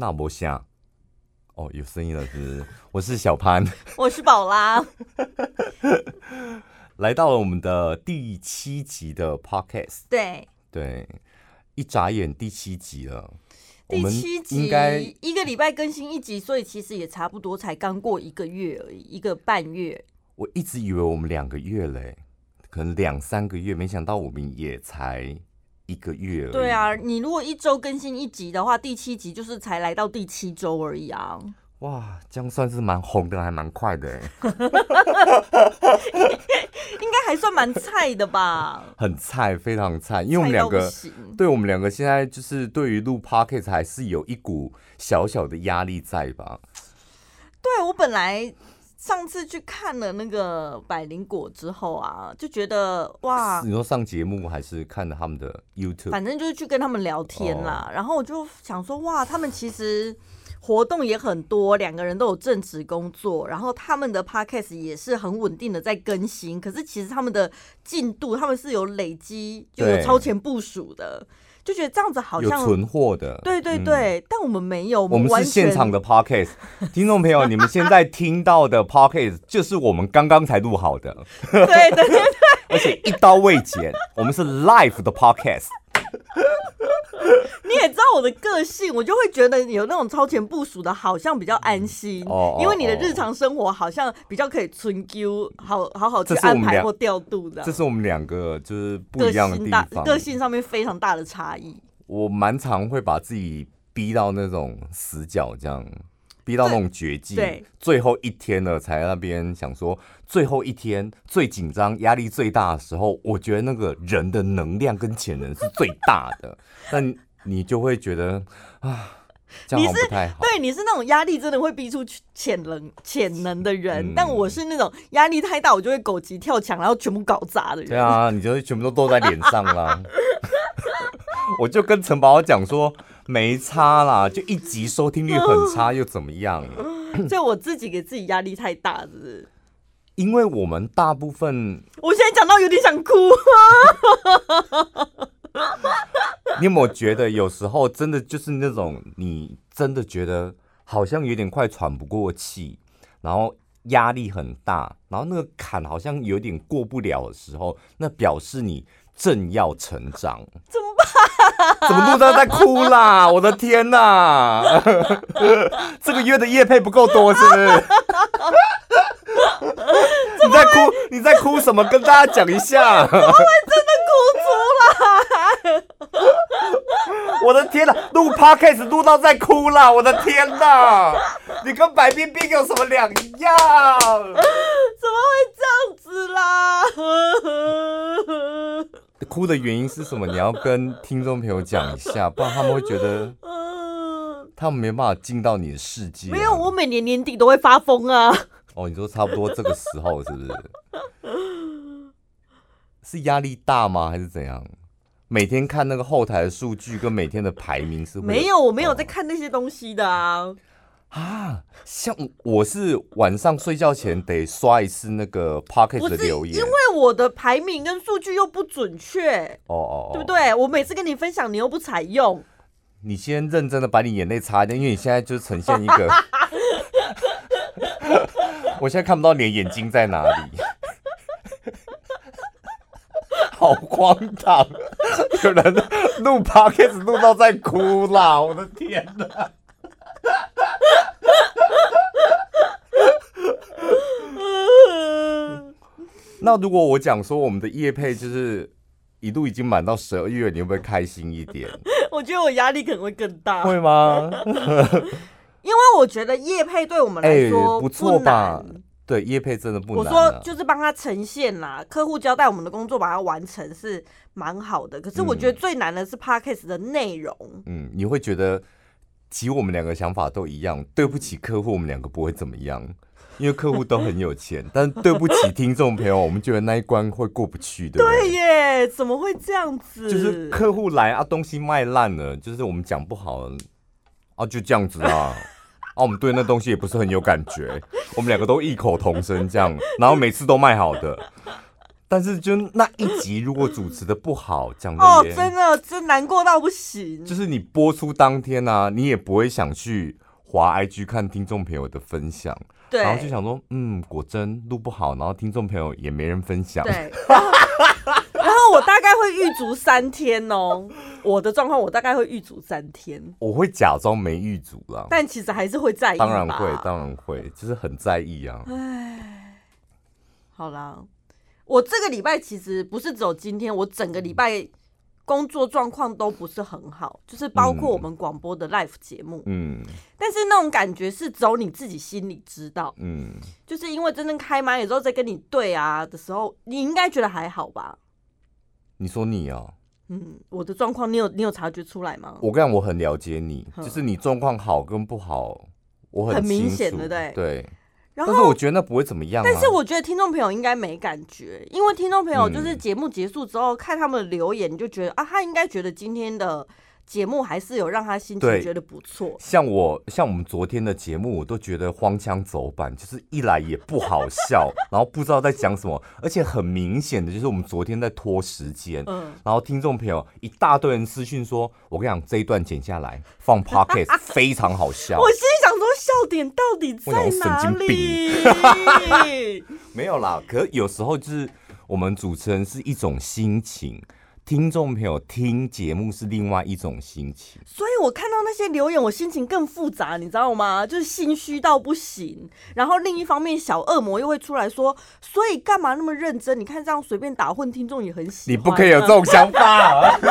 那不像哦，有声音了是不是？我是小潘，我是宝拉，来到了我们的第七集的 podcast。对对，一眨眼第七集了。第七集应该一个礼拜更新一集，所以其实也差不多才刚过一个月而已，一个半月。我一直以为我们两个月嘞，可能两三个月，没想到我们也才。一个月而已。对啊，你如果一周更新一集的话，第七集就是才来到第七周而已啊。哇，这样算是蛮红的，还蛮快的哎。应该还算蛮菜的吧？很菜，非常菜，因为我们两个，对我们两个现在就是对于录 Podcast 还是有一股小小的压力在吧？对，我本来。上次去看了那个百灵果之后啊，就觉得哇！你说上节目还是看了他们的 YouTube？反正就是去跟他们聊天啦。哦、然后我就想说，哇，他们其实活动也很多，两个人都有正职工作，然后他们的 Podcast 也是很稳定的在更新。可是其实他们的进度，他们是有累积，就有超前部署的。就觉得这样子好像有存货的，对对对，嗯、但我们没有，我们是现场的 podcast，听众朋友，你们现在听到的 podcast 就是我们刚刚才录好的，对对对对，而且一刀未剪，我们是 live 的 podcast。你也知道我的个性，我就会觉得有那种超前部署的，好像比较安心哦，因为你的日常生活好像比较可以存 Q，好好好去安排或调度的。这是我们两个就是不一样的地方，个性上面非常大的差异。我蛮常会把自己逼到那种死角，这样逼到那种绝境，对，最后一天了才在那边想说，最后一天最紧张、压力最大的时候，我觉得那个人的能量跟潜能是最大的，但。你就会觉得啊，这样不太好。对，你是那种压力真的会逼出潜能潜能的人，嗯、但我是那种压力太大，我就会狗急跳墙，然后全部搞砸的人。对啊，你就会全部都都在脸上啦。我就跟陈宝讲说，没差啦，就一集收听率很差又怎么样？就我自己给自己压力太大，是不是？因为我们大部分，我现在讲到有点想哭。你有没有觉得有时候真的就是那种你真的觉得好像有点快喘不过气，然后压力很大，然后那个坎好像有点过不了的时候，那表示你正要成长。怎么办？怎么录到在哭啦？我的天哪！这个月的夜配不够多是不是？你在哭？你在哭什么？跟大家讲一下。怎么会真的哭出来？我的天哪！录 podcast 录到在哭啦！我的天哪！你跟白冰冰有什么两样？怎么会哭的原因是什么？你要跟听众朋友讲一下，不然他们会觉得，他们没办法进到你的世界。没有，我每年年底都会发疯啊。哦，你说差不多这个时候是不是？是压力大吗？还是怎样？每天看那个后台的数据跟每天的排名是会？没有，我没有在看那些东西的啊。啊，像我是晚上睡觉前得刷一次那个 Pocket 的留言，因为我的排名跟数据又不准确。哦哦，对不对？我每次跟你分享，你又不采用。你先认真的把你眼泪擦掉，因为你现在就呈现一个。我现在看不到你的眼睛在哪里，好荒唐！有人录 podcast 录到在哭啦！我的天哪！那如果我讲说我们的业配就是一度已经满到十二月，你会不会开心一点？我觉得我压力可能会更大。会吗？因为我觉得业配对我们来说不错吧？对，业配真的不难。我说就是帮他呈现啦，客户交代我们的工作，把它完成是蛮好的。可是我觉得最难的是 Podcast 的内容。嗯，你会觉得，其实我们两个想法都一样。对不起客户，我们两个不会怎么样，因为客户都很有钱。但对不起听众朋友，我们觉得那一关会过不去的。对耶，怎么会这样子？就是客户来啊，东西卖烂了，就是我们讲不好啊，就这样子啊。啊，我们对那东西也不是很有感觉，我们两个都异口同声这样，然后每次都卖好的，但是就那一集如果主持的不好，讲的哦，真的真难过到不行。就是你播出当天呢、啊，你也不会想去滑 IG 看听众朋友的分享，对，然后就想说，嗯，果真录不好，然后听众朋友也没人分享，对。然后我大概会预足三天哦，我的状况我大概会预足三天，我会假装没预足啦，但其实还是会在意，当然会，当然会，就是很在意啊。唉，好啦。我这个礼拜其实不是只有今天，我整个礼拜工作状况都不是很好，就是包括我们广播的 live 节目，嗯，但是那种感觉是只有你自己心里知道，嗯，就是因为真正开麦有时候在跟你对啊的时候，你应该觉得还好吧？你说你啊，嗯，我的状况你有你有察觉出来吗？我跟你讲，我很了解你，就是你状况好跟不好，我很很明显，对不对？对。但是我觉得那不会怎么样啊。但是我觉得听众朋友应该没感觉，因为听众朋友就是节目结束之后看他们的留言，你就觉得啊，他应该觉得今天的节目还是有让他心情觉得不错。像我像我们昨天的节目，我都觉得荒腔走板，就是一来也不好笑，然后不知道在讲什么，而且很明显的就是我们昨天在拖时间。嗯。然后听众朋友一大堆人私讯说：“我跟你讲，这一段剪下来放 pocket 非常好笑。”我心里想说，笑点到底在哪里？没有啦，可有时候就是我们主持人是一种心情。听众朋友听节目是另外一种心情，所以我看到那些留言，我心情更复杂，你知道吗？就是心虚到不行。然后另一方面，小恶魔又会出来说：“所以干嘛那么认真？你看这样随便打混，听众也很喜欢。”你不可以有这种想法 所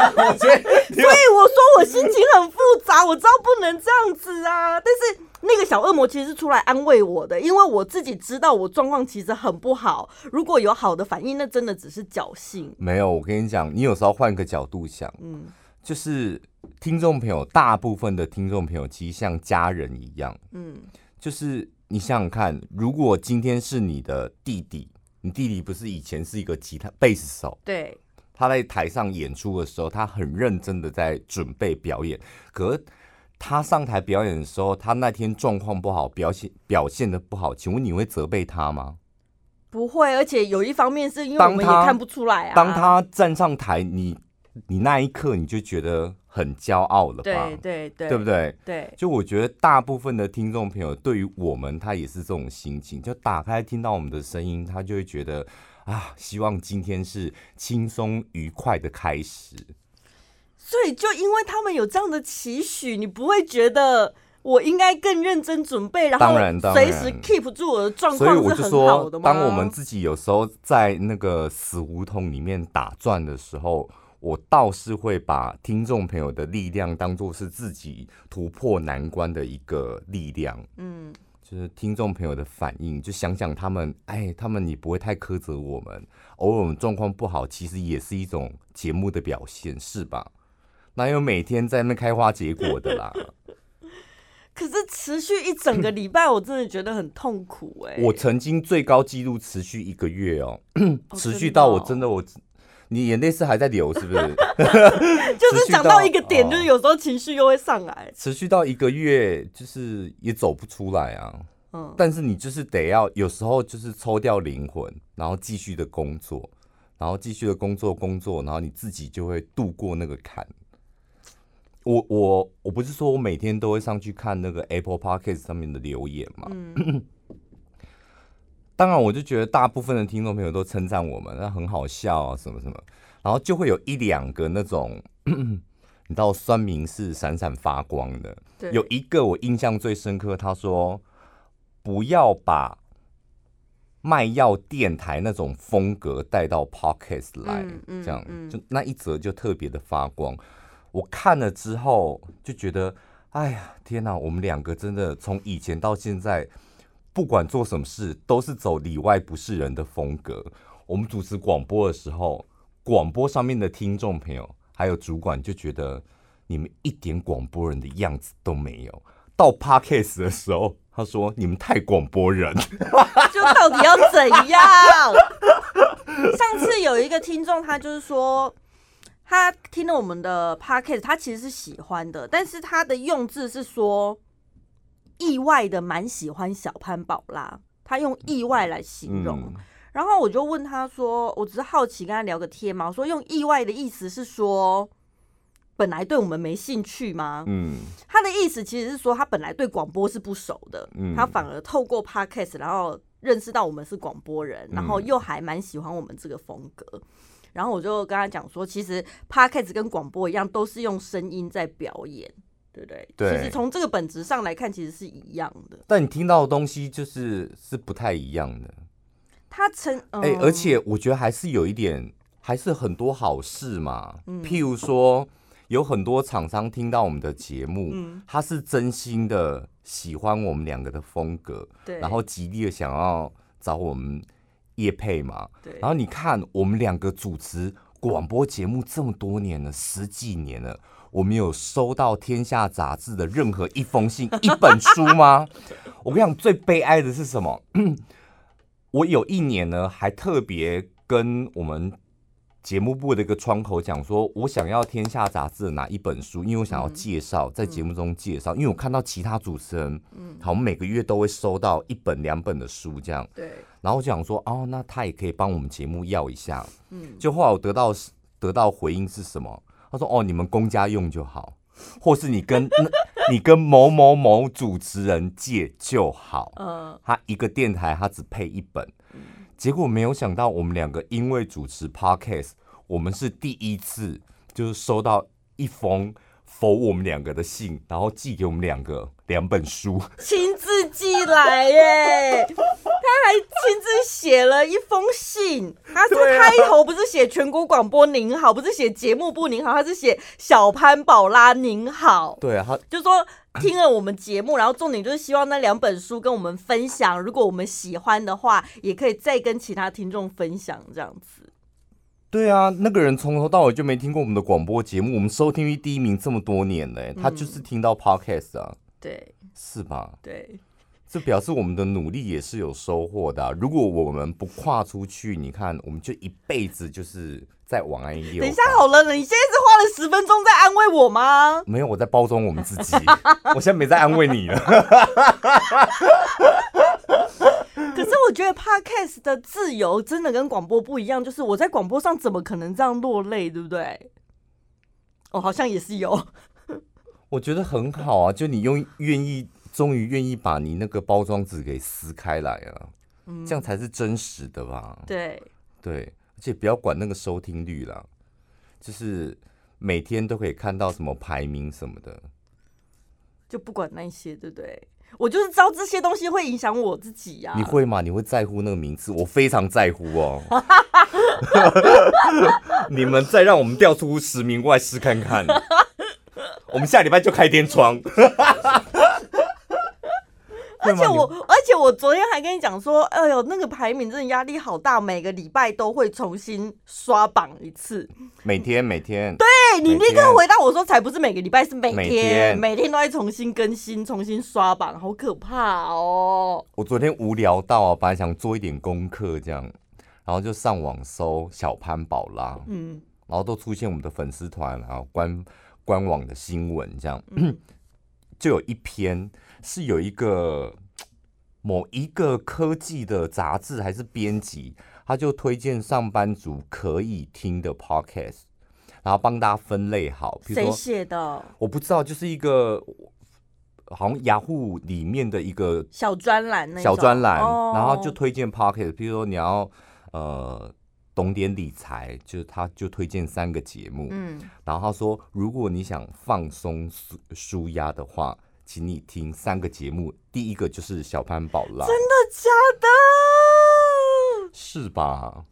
以我说我心情很复杂，我知道不能这样子啊，但是。那个小恶魔其实是出来安慰我的，因为我自己知道我状况其实很不好。如果有好的反应，那真的只是侥幸。没有，我跟你讲，你有时候换个角度想，嗯，就是听众朋友，大部分的听众朋友其实像家人一样，嗯，就是你想想看，如果今天是你的弟弟，你弟弟不是以前是一个吉他贝斯手，对，他在台上演出的时候，他很认真的在准备表演，可是。他上台表演的时候，他那天状况不好，表现表现的不好，请问你会责备他吗？不会，而且有一方面是因为我们也看不出来啊。当他站上台，你你那一刻你就觉得很骄傲了吧？对对对，对不对？对，就我觉得大部分的听众朋友对于我们，他也是这种心情，就打开听到我们的声音，他就会觉得啊，希望今天是轻松愉快的开始。所以，就因为他们有这样的期许，你不会觉得我应该更认真准备，然后随时 keep 住我的状况是很好的吗？所以我就说，当我们自己有时候在那个死胡同里面打转的时候，我倒是会把听众朋友的力量当做是自己突破难关的一个力量。嗯，就是听众朋友的反应，就想想他们，哎，他们你不会太苛责我们。偶尔我们状况不好，其实也是一种节目的表现，是吧？哪有每天在那开花结果的啦？可是持续一整个礼拜，我真的觉得很痛苦哎、欸。我曾经最高纪录持续一个月哦，持续到我真的我，你眼泪是还在流是不是？就是讲到一个点，就是有时候情绪又会上来。持续到一个月，就是也走不出来啊。嗯，但是你就是得要有时候就是抽掉灵魂，然后继续的工作，然后继续的工作工作，然后你自己就会度过那个坎。我我我不是说我每天都会上去看那个 Apple Podcast 上面的留言嘛？嗯、当然，我就觉得大部分的听众朋友都称赞我们，那很好笑啊，什么什么，然后就会有一两个那种，你知道酸民是闪闪发光的。对有一个我印象最深刻，他说不要把卖药电台那种风格带到 Podcast 来，嗯嗯、这样就那一则就特别的发光。我看了之后就觉得，哎呀，天哪！我们两个真的从以前到现在，不管做什么事都是走里外不是人的风格。我们主持广播的时候，广播上面的听众朋友还有主管就觉得你们一点广播人的样子都没有。到 Podcast 的时候，他说你们太广播人，就到底要怎样？上次有一个听众，他就是说。他听了我们的 podcast，他其实是喜欢的，但是他的用字是说意外的蛮喜欢小潘宝拉，他用意外来形容。嗯、然后我就问他说：“我只是好奇跟他聊个天嘛。”我说：“用意外的意思是说，本来对我们没兴趣吗？”嗯，他的意思其实是说他本来对广播是不熟的，嗯，他反而透过 Podcast 然后认识到我们是广播人，然后又还蛮喜欢我们这个风格。然后我就跟他讲说，其实 Podcast 跟广播一样，都是用声音在表演。对不对？对，其实从这个本质上来看，其实是一样的。但你听到的东西就是是不太一样的。他曾哎、欸，而且我觉得还是有一点，还是很多好事嘛。嗯、譬如说，有很多厂商听到我们的节目，嗯、他是真心的喜欢我们两个的风格，对，然后极力的想要找我们业配嘛。对，然后你看，我们两个主持广播节目这么多年了，十几年了。我们有收到《天下》杂志的任何一封信、一本书吗？我跟你讲，最悲哀的是什么？我有一年呢，还特别跟我们节目部的一个窗口讲说，我想要《天下》杂志的哪一本书，因为我想要介绍，在节目中介绍。因为我看到其他主持人，嗯好，我们每个月都会收到一本、两本的书，这样。对。然后我就想说，哦，那他也可以帮我们节目要一下。嗯。就后来我得到得到回应是什么？他说：“哦，你们公家用就好，或是你跟 你跟某某某主持人借就好。嗯，他一个电台他只配一本，结果没有想到我们两个因为主持 Podcast，我们是第一次就是收到一封。”否我们两个的信，然后寄给我们两个两本书，亲自寄来耶！他还亲自写了一封信，他说开头不是写全国广播您好，不是写节目部您好，他是写小潘宝拉您好。对啊，他就说听了我们节目，然后重点就是希望那两本书跟我们分享，如果我们喜欢的话，也可以再跟其他听众分享这样子。对啊，那个人从头到尾就没听过我们的广播节目，我们收听率第一名这么多年呢，他就是听到 podcast 啊，对，是吧？对，这表示我们的努力也是有收获的啊。如果我们不跨出去，你看，我们就一辈子就是在往安一。等一下好了，你现在是花了十分钟在安慰我吗？没有，我在包装我们自己，我现在没在安慰你了。可是我觉得 Podcast 的自由真的跟广播不一样，就是我在广播上怎么可能这样落泪，对不对？哦，好像也是有。我觉得很好啊，就你用愿意，终于愿意把你那个包装纸给撕开来了，嗯，这样才是真实的吧？对对，而且不要管那个收听率啦，就是每天都可以看到什么排名什么的，就不管那些，对不对？我就是知道这些东西会影响我自己呀、啊。你会吗？你会在乎那个名次？我非常在乎哦。你们再让我们调出十名外试看看。我们下礼拜就开天窗。而且我，而且我昨天还跟你讲说，哎呦，那个排名真的压力好大，每个礼拜都会重新刷榜一次。每天，每天。对，你立刻回答我说，才不是每个礼拜，是每天，每天，都在重新更新，重新刷榜，好可怕哦。我昨天无聊到啊，本来想做一点功课这样，然后就上网搜小潘宝拉，嗯，然后都出现我们的粉丝团，然后官官网的新闻这样，嗯、就有一篇。是有一个某一个科技的杂志还是编辑，他就推荐上班族可以听的 podcast，然后帮大家分类好。谁写的？我不知道，就是一个好像雅虎里面的一个小专栏，小专栏，然后就推荐 podcast。比如说你要呃懂点理财，就是他就推荐三个节目。嗯，然后他说，如果你想放松舒舒压的话。请你听三个节目，第一个就是小潘宝拉，真的假的？是吧？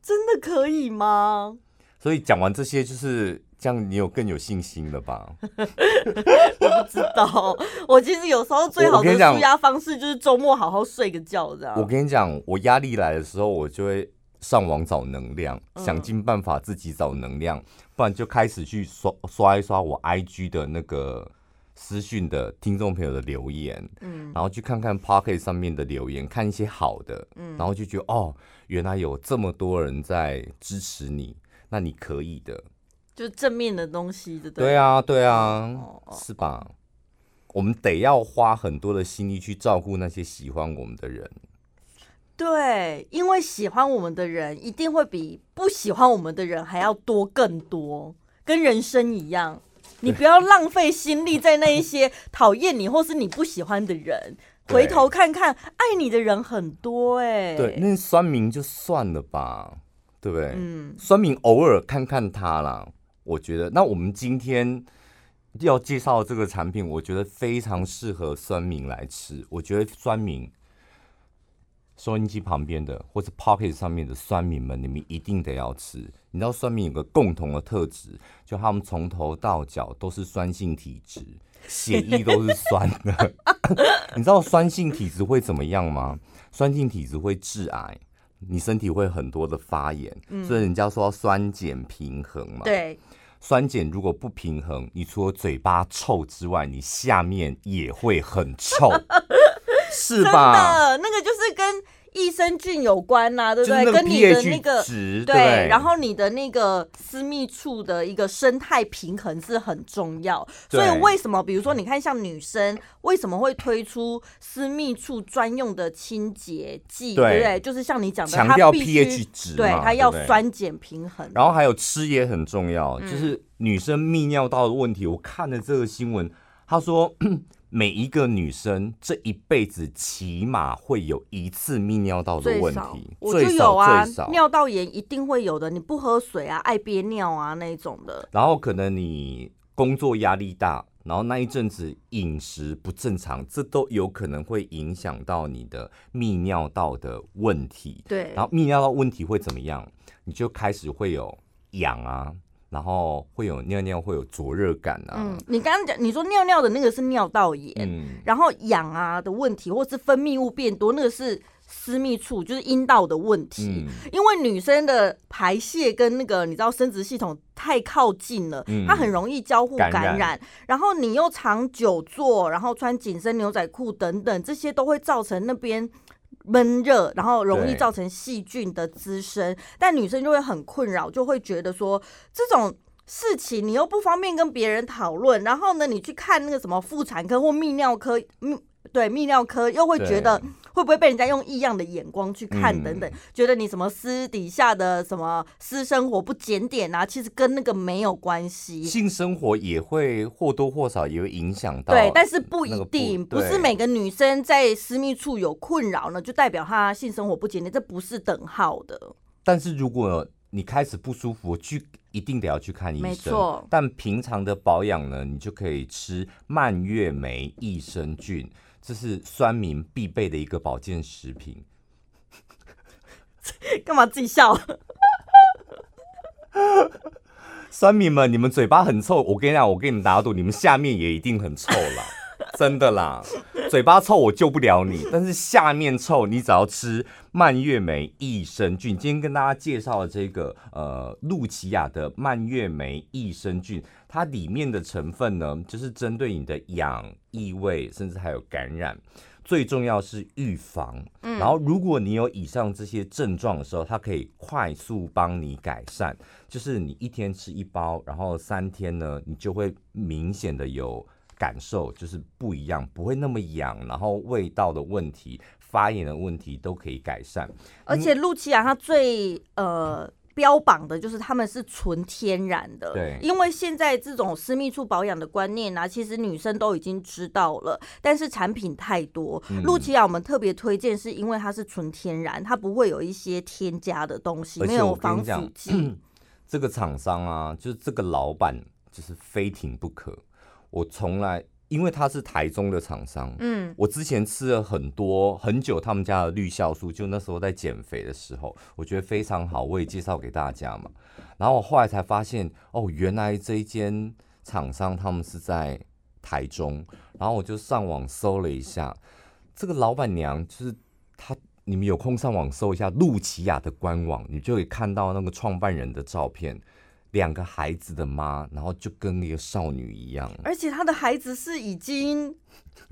真的可以吗？所以讲完这些，就是这样，你有更有信心了吧？我不知道，我其实有时候最好的舒压方式就是周末好好睡个觉，这样。我跟你讲，我压力来的时候，我就会上网找能量，嗯、想尽办法自己找能量，不然就开始去刷刷一刷我 IG 的那个。私讯的听众朋友的留言，嗯，然后去看看 Pocket 上面的留言，看一些好的，嗯，然后就觉得哦，原来有这么多人在支持你，那你可以的，就正面的东西，对，对？啊，对啊，哦，是吧？我们得要花很多的心力去照顾那些喜欢我们的人，对，因为喜欢我们的人一定会比不喜欢我们的人还要多更多，跟人生一样，你不要浪费心力在那一些 讨厌你或是你不喜欢的人。回头看看，爱你的人很多哎、欸。对，那酸民就算了吧，对不对？嗯，酸民偶尔看看他啦。我觉得，那我们今天要介绍这个产品，我觉得非常适合酸民来吃。我觉得酸民收音机旁边的，或是 Pocket 上面的酸民们，你们一定得要吃。你知道酸民有个共同的特质，就他们从头到脚都是酸性体质，血液都是酸的。你知道酸性体质会怎么样吗？酸性体质会致癌。你身体会很多的发炎，嗯、所以人家说酸碱平衡嘛。对，酸碱如果不平衡，你除了嘴巴臭之外，你下面也会很臭，是吧？真的，那个就是跟。益生菌有关呐、啊，对不对？跟你的那个值对，然后你的那个私密处的一个生态平衡是很重要。所以为什么，比如说，你看像女生为什么会推出私密处专用的清洁剂，对不对？就是像你讲的，强调 pH 值，对，它要酸碱平衡。然后还有吃也很重要，就是女生泌尿道的问题。我看了这个新闻，他说。每一个女生这一辈子起码会有一次泌尿道的问题，我就有啊，尿道炎一定会有的。你不喝水啊，爱憋尿啊那一种的。然后可能你工作压力大，然后那一阵子饮食不正常，这都有可能会影响到你的泌尿道的问题。对，然后泌尿道问题会怎么样？你就开始会有痒啊。然后会有尿尿会有灼热感啊。嗯，你刚刚讲你说尿尿的那个是尿道炎，嗯，然后痒啊的问题，或是分泌物变多，那个是私密处，就是阴道的问题。嗯，因为女生的排泄跟那个你知道生殖系统太靠近了，嗯，它很容易交互感染，感染。然后你又长久坐，然后穿紧身牛仔裤等等，这些都会造成那边。闷热，然后容易造成细菌的滋生，但女生就会很困扰，就会觉得说这种事情你又不方便跟别人讨论，然后呢，你去看那个什么妇产科或泌尿科，泌对泌尿科又会觉得。会不会被人家用异样的眼光去看等等，嗯，觉得你什么私底下的什么私生活不检点啊？其实跟那个没有关系。性生活也会或多或少也会影响到，对，但是不一定，不，不是每个女生在私密处有困扰呢，就代表她性生活不检点，这不是等号的。但是如果你开始不舒服，去一定得要去看医生。没错。但平常的保养呢，你就可以吃蔓越莓益生菌。这是酸民必备的一个保健食品。干嘛自己笑？酸民们，你们嘴巴很臭，我跟你讲，我跟你们打赌，你们下面也一定很臭了，真的啦。嘴巴臭我救不了你，但是下面臭，你只要吃蔓越莓益生菌。今天跟大家介绍的这个呃露琪亚的蔓越莓益生菌。它里面的成分呢，就是针对你的痒、异味，甚至还有感染。最重要是预防。嗯，然后如果你有以上这些症状的时候，它可以快速帮你改善。就是你一天吃一包，然后三天呢，你就会明显的有感受，就是不一样，不会那么痒，然后味道的问题、发炎的问题都可以改善。而且露琪亚它最呃。标榜的就是他们是纯天然的，对，因为现在这种私密处保养的观念呢、啊，其实女生都已经知道了，但是产品太多。露琪亚我们特别推荐，是因为它是纯天然，它不会有一些添加的东西，没有防腐剂。这个厂商啊，就是这个老板，就是非停不可。我从来。因为他是台中的厂商，嗯，我之前吃了很多很久他们家的绿酵素，就那时候在减肥的时候，我觉得非常好，我也介绍给大家嘛。然后我后来才发现，哦，原来这一间厂商他们是在台中，然后我就上网搜了一下，这个老板娘就是她，你们有空上网搜一下露琪亚的官网，你就可以看到那个创办人的照片。两个孩子的妈，然后就跟一个少女一样，而且她的孩子是已经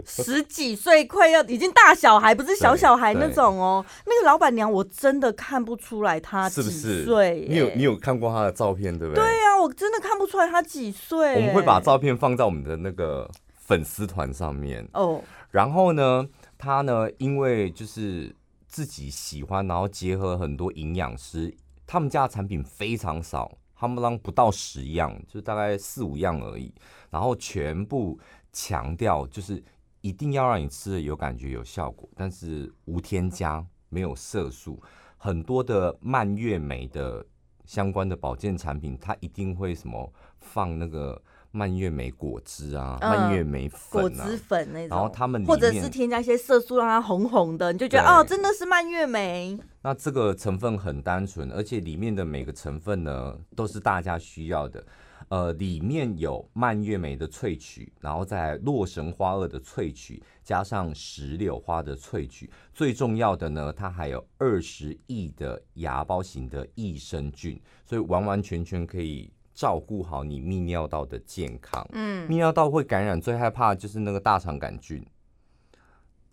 十几岁，快要已经大小孩，不是小小孩那种哦。那个老板娘，我真的看不出来她几岁。是不是？你有你有看过她的照片，对不对？对呀、啊，我真的看不出来她几岁。我们会把照片放在我们的那个粉丝团上面哦。然后呢，她呢，因为就是。自己喜欢，然后结合很多营养师，他们家的产品非常少，他们让不到十样，就大概四五样而已，然后全部强调就是一定要让你吃的有感觉、有效果，但是无添加、没有色素，很多的蔓越莓的相关的保健产品，它一定会什么放那个。蔓越莓果汁啊，蔓越莓粉、啊、果汁粉那种，然后他们或者是添加一些色素让它红红的，你就觉得哦，真的是蔓越莓。那这个成分很单纯，而且里面的每个成分呢都是大家需要的。呃，里面有蔓越莓的萃取，然后在洛神花萼的萃取，加上石榴花的萃取，最重要的呢，它还有二十亿的芽孢型的益生菌，所以完完全全可以。照顾好你泌尿道的健康。嗯，泌尿道会感染，最害怕的就是那个大肠杆菌。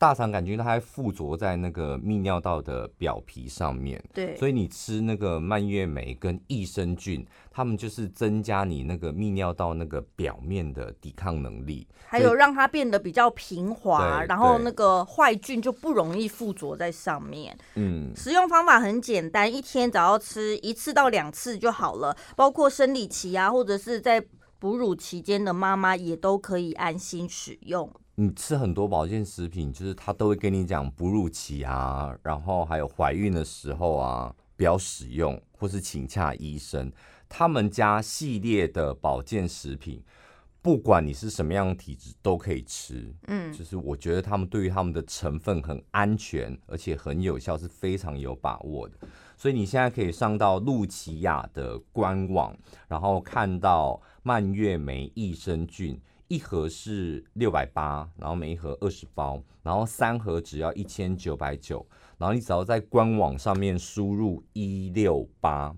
大肠杆菌它还附着在那个泌尿道的表皮上面。对，所以你吃那个蔓越莓跟益生菌，它们就是增加你那个泌尿道那个表面的抵抗能力，还有让它变得比较平滑，然后那个坏菌就不容易附着在上面。嗯，使用方法很简单，一天只要吃一次到两次就好了。包括生理期啊，或者是在哺乳期间的妈妈也都可以安心使用。你吃很多保健食品，就是他都会跟你讲哺乳期啊，然后还有怀孕的时候啊，不要使用，或是请洽医生。他们家系列的保健食品，不管你是什么样的体质，都可以吃。嗯，就是我觉得他们对于他们的成分很安全，而且很有效，是非常有把握的。所以你现在可以上到露琪亚的官网，然后看到蔓越莓益生菌。一盒是六百八，然后每一盒二十包，然后三盒只要一千九百九，然后你只要在官网上面输入一六八，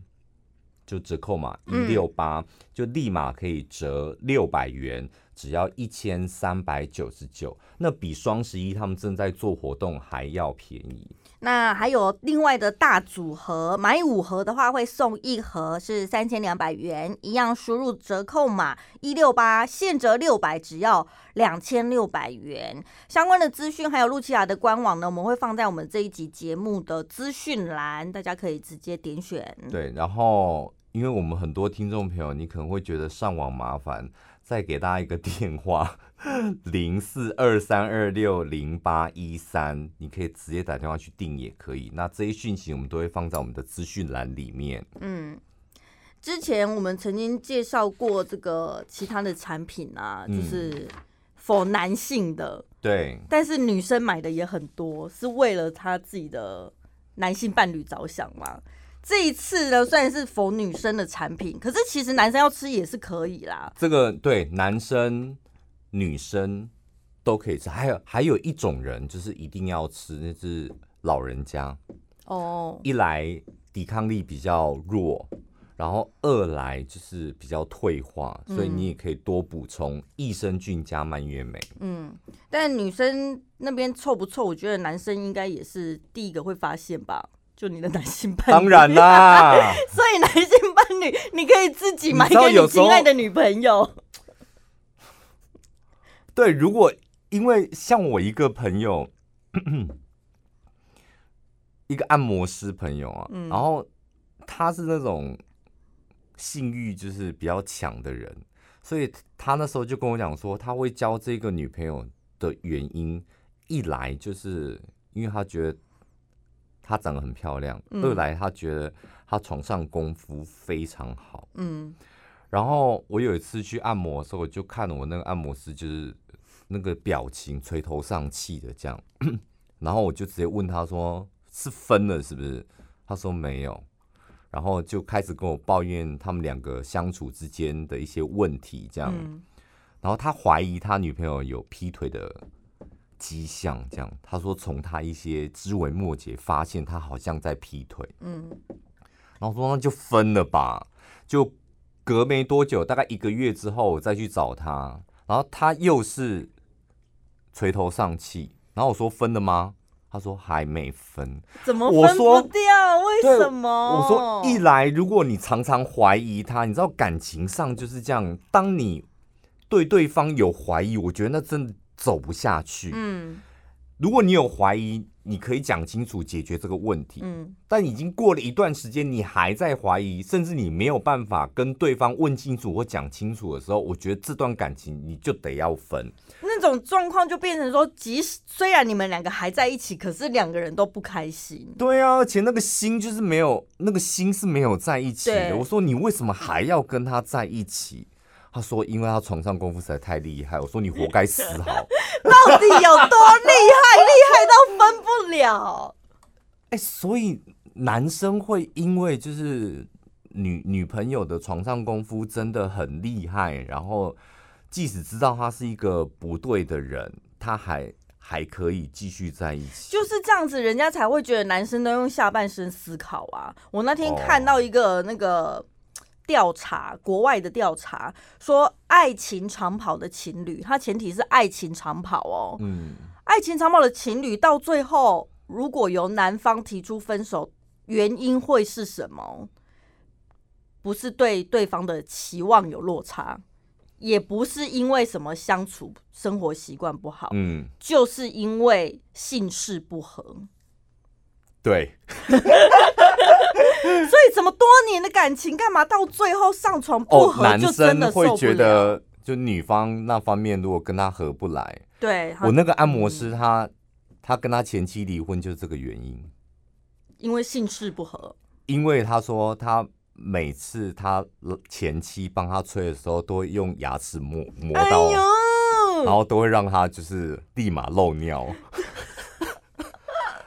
就折扣嘛一六八，就立马可以折六百元，只要一千三百九十九，那比双十一他们正在做活动还要便宜。那还有另外的大组合，买五盒的话会送一盒，是三千两百元，一样输入折扣码一六八，现折六百，只要两千六百元。相关的资讯还有露琪亚的官网呢，我们会放在我们这一集节目的资讯栏，大家可以直接点选。对，然后因为我们很多听众朋友，你可能会觉得上网麻烦。再给大家一个电话，零四二三二六零八一三，你可以直接打电话去订也可以。那这些讯息我们都会放在我们的资讯栏里面。嗯，之前我们曾经介绍过这个其他的产品啊，就是 for 男性的，对，但是女生买的也很多，是为了她自己的男性伴侣着想嘛。这一次呢，虽然是否女生的产品，可是其实男生要吃也是可以啦。这个对男生、女生都可以吃，还有还有一种人就是一定要吃，那是老人家哦。一来抵抗力比较弱，然后二来就是比较退化，所以你也可以多补充益生菌加蔓越莓。嗯，但女生那边臭不臭？我觉得男生应该也是第一个会发现吧。就你的男性伴侣，当然啦。所以男性伴侣，你可以自己买给你亲爱的女朋友。对，如果因为像我一个朋友，一个按摩师朋友啊，嗯、然后他是那种性欲就是比较强的人，所以他那时候就跟我讲说，他会交这个女朋友的原因，一来就是因为他觉得。她长得很漂亮，嗯、二来她觉得她床上功夫非常好。嗯，然后我有一次去按摩的时候，我就看了我那个按摩师，就是那个表情垂头丧气的这样，然后我就直接问他说：“是分了是不是？”他说没有，然后就开始跟我抱怨他们两个相处之间的一些问题这样，嗯、然后他怀疑他女朋友有劈腿的。迹象这样，他说从他一些枝微末节发现他好像在劈腿，嗯，然后说那就分了吧，就隔没多久，大概一个月之后我再去找他，然后他又是垂头丧气，然后我说分了吗？他说还没分，怎么分不掉？为什么？我说一来，如果你常常怀疑他，你知道感情上就是这样，当你对对方有怀疑，我觉得那真的。走不下去。嗯，如果你有怀疑，你可以讲清楚解决这个问题。嗯，但已经过了一段时间，你还在怀疑，甚至你没有办法跟对方问清楚或讲清楚的时候，我觉得这段感情你就得要分。那种状况就变成说，即使虽然你们两个还在一起，可是两个人都不开心。对啊，而且那个心就是没有，那个心是没有在一起的。我说你为什么还要跟他在一起？他说：“因为他床上功夫实在太厉害。”我说：“你活该死好。”到底有多厉害？厉害到分不了。哎、欸，所以男生会因为就是女女朋友的床上功夫真的很厉害，然后即使知道他是一个不对的人，他还还可以继续在一起。就是这样子，人家才会觉得男生都用下半身思考啊。我那天看到一个那个。调查国外的调查说，爱情长跑的情侣，它前提是爱情长跑哦。嗯，爱情长跑的情侣到最后，如果由男方提出分手，原因会是什么？不是对对方的期望有落差，也不是因为什么相处生活习惯不好，嗯，就是因为性事不合。对。所以，这么多年的感情，干嘛到最后上床不合就真的会觉得，就女方那方面如果跟他合不来，对，我那个按摩师他，他他跟他前妻离婚就是这个原因，因为性事不合。因为他说他每次他前妻帮他吹的时候，都会用牙齿磨磨到，哎、然后都会让他就是立马漏尿。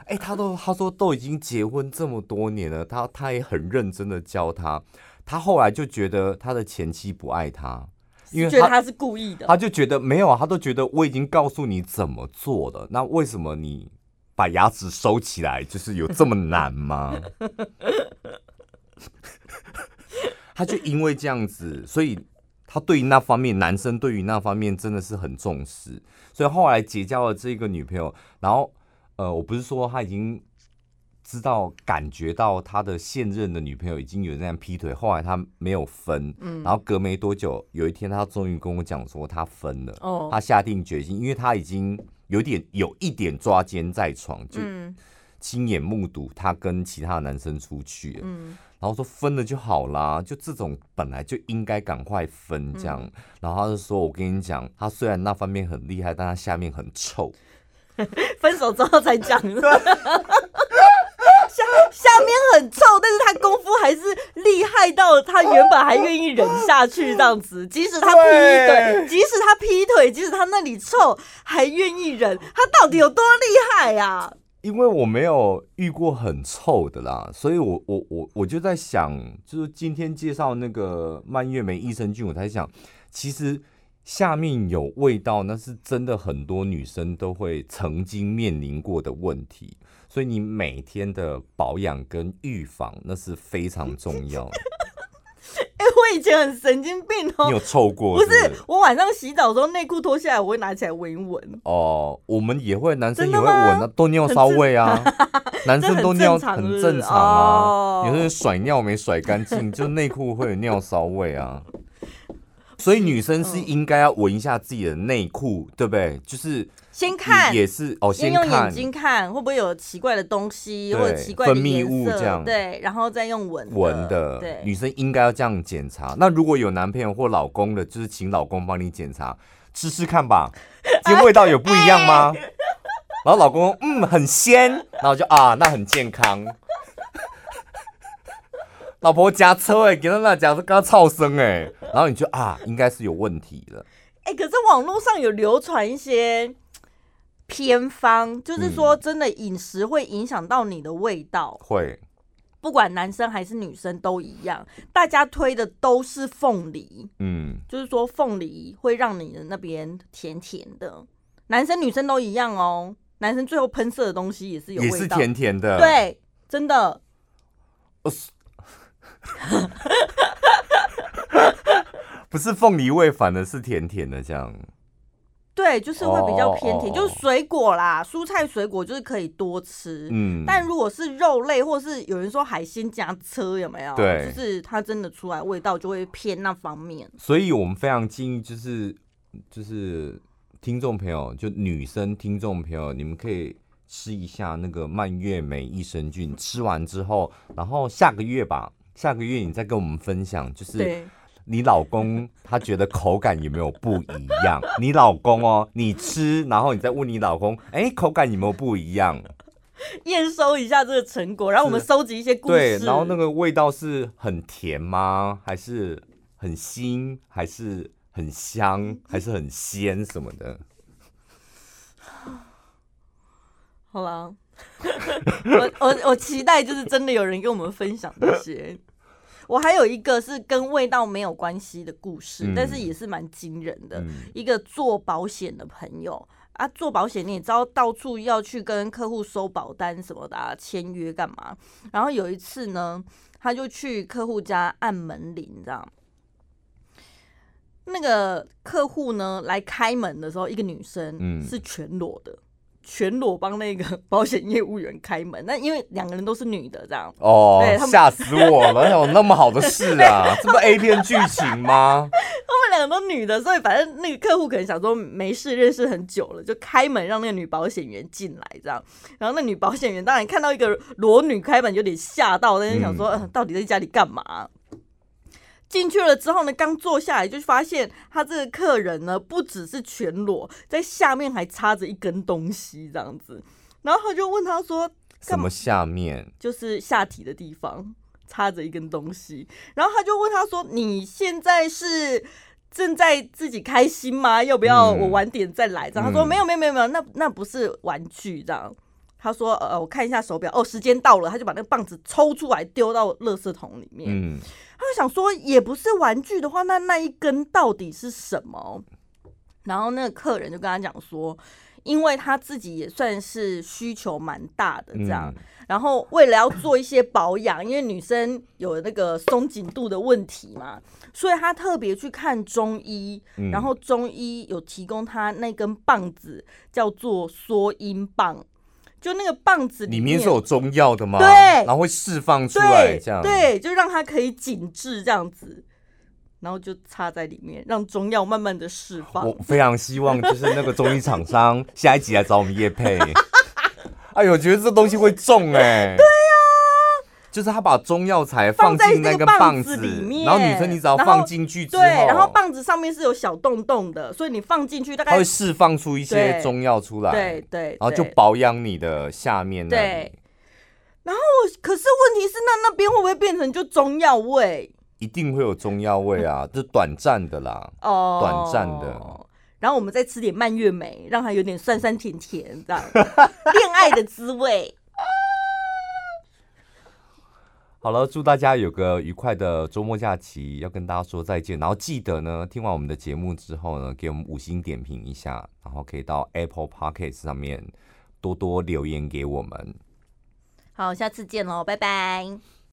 哎、欸，他都他说都已经结婚这么多年了，他他也很认真的教他，他后来就觉得他的前妻不爱他，因为他觉得他是故意的，他就觉得没有啊，他都觉得我已经告诉你怎么做了，那为什么你把牙齿收起来就是有这么难吗？他就因为这样子，所以他对于那方面，男生对于那方面真的是很重视，所以后来结交了这个女朋友，然后。呃，我不是说他已经知道、感觉到他的现任的女朋友已经有人这样劈腿，后来他没有分，嗯，然后隔没多久，有一天他终于跟我讲说他分了，哦，他下定决心，因为他已经有点有一点抓奸在床，就亲眼目睹他跟其他男生出去，嗯，然后说分了就好啦，就这种本来就应该赶快分这样，然后他就说，我跟你讲，他虽然那方面很厉害，但他下面很臭。分手之后才讲，下下面很臭，但是他功夫还是厉害到他原本还愿意忍下去这样子，即使他劈腿，即使他劈腿，即使他那里臭，还愿意忍，他到底有多厉害啊？因为我没有遇过很臭的啦，所以我我我我就在想，就是今天介绍那个蔓越莓益生菌，我才想，其实。下面有味道，那是真的，很多女生都会曾经面临过的问题，所以你每天的保养跟预防那是非常 重要的。哎、欸，我以前很神经病哦、喔，你有臭过是不是？不是，我晚上洗澡的时候内裤脱下来，我会拿起来闻一闻。哦，我们也会，男生也会闻啊，都尿骚味啊，男生都尿很正常啊，有些人甩尿没甩干净，就内裤会有尿骚味啊。所以女生是应该要闻一下自己的内裤，对不对？就是先看，也是哦，先用眼睛看会不会有奇怪的东西或者奇怪的分泌物这样，对，然后再用闻闻的。对，女生应该要这样检查。那如果有男朋友或老公的，就是请老公帮你检查，试试看吧，这味道有不一样吗？然后老公嗯很鲜，然后就啊那很健康。老婆夹车哎，给他那讲是刚噪声哎，然后你就啊，应该是有问题了。哎、欸，可是网络上有流传一些偏方，就是说真的饮食会影响到你的味道，嗯、会，不管男生还是女生都一样。大家推的都是凤梨，嗯，就是说凤梨会让你的那边甜甜的，男生女生都一样哦。男生最后喷射的东西也是有味道，也是甜甜的，对，真的。不是凤梨味，反而是甜甜的这样。对，就是会比较偏甜，oh, 就是水果啦，蔬菜水果就是可以多吃。嗯，但如果是肉类，或是有人说海鲜加车，有没有？对，就是它真的出来味道就会偏那方面。所以我们非常建议，就是就是。听众朋友，就女生听众朋友，你们可以吃一下那个蔓越莓益生菌，吃完之后，然后下个月吧，下个月你再跟我们分享，就是你老公他觉得口感有没有不一样？你老公哦，你吃，然后你再问你老公，哎，口感有没有不一样？验收一下这个成果，然后我们收集一些故事。对，然后那个味道是很甜吗？还是很腥？还是很香？还是很鲜什么的？好了，我我我期待就是真的有人跟我们分享这些。我还有一个是跟味道没有关系的故事，嗯、但是也是蛮惊人的。嗯、一个做保险的朋友。啊，做保险你也知道，到处要去跟客户收保单什么的，啊，签约干嘛？然后有一次呢，他就去客户家按门铃，这样。那个客户呢来开门的时候，一个女生是全裸的。嗯全裸帮那个 保险业务员开门，那因为两个人都是女的，这样哦，吓死我了！有那么好的事啊？这不 A 片剧情吗？他们两个都女的，所以反正那个客户可能想说没事，认识很久了，就开门让那个女保险员进来，这样。然后那女保险员当然看到一个裸女开门，有点吓到，但是想说，嗯，到底在家里干嘛？进去了之后呢，刚坐下来就发现他这个客人呢，不只是全裸，在下面还插着一根东西这样子。然后他就问他说：“什么下面？”就是下体的地方插着一根东西。然后他就问他说：“你现在是正在自己开心吗？要不要我晚点再来？”这样、嗯、他说：“没有，没有，没有，没有，那那不是玩具这样。”他说：“呃，我看一下手表，哦，时间到了。”他就把那个棒子抽出来丢到垃圾桶里面。嗯。他就想说，也不是玩具的话，那那一根到底是什么？然后那个客人就跟他讲说，因为他自己也算是需求蛮大的这样，然后为了要做一些保养，因为女生有那个松紧度的问题嘛，所以他特别去看中医，然后中医有提供他那根棒子，叫做缩阴棒。就那个棒子里面，是有中药的吗？对，然后会释放出来，这样对，对，就让它可以紧致这样子，然后就插在里面，让中药慢慢的释放。我非常希望就是那个中医厂商 下一集来找我们叶配。哎呦，我觉得这东西会中哎、欸。就是他把中药材放进那个棒子里面，然后女生你只要放进去之后，对，然后棒子上面是有小洞洞的，所以你放进去大概它会释放出一些中药出来，对对，对，然后就保养你的下面那里。对，然后可是问题是那那边会不会变成就中药味？一定会有中药味啊，这短暂的啦，哦，短暂的。然后我们再吃点蔓越莓，让它有点酸酸甜甜这样，恋爱的滋味。好了，祝大家有个愉快的周末假期，要跟大家说再见。然后记得呢，听完我们的节目之后呢，给我们五星点评一下，然后可以到 Apple Podcast 上面多多留言给我们。好，下次见喽，拜拜。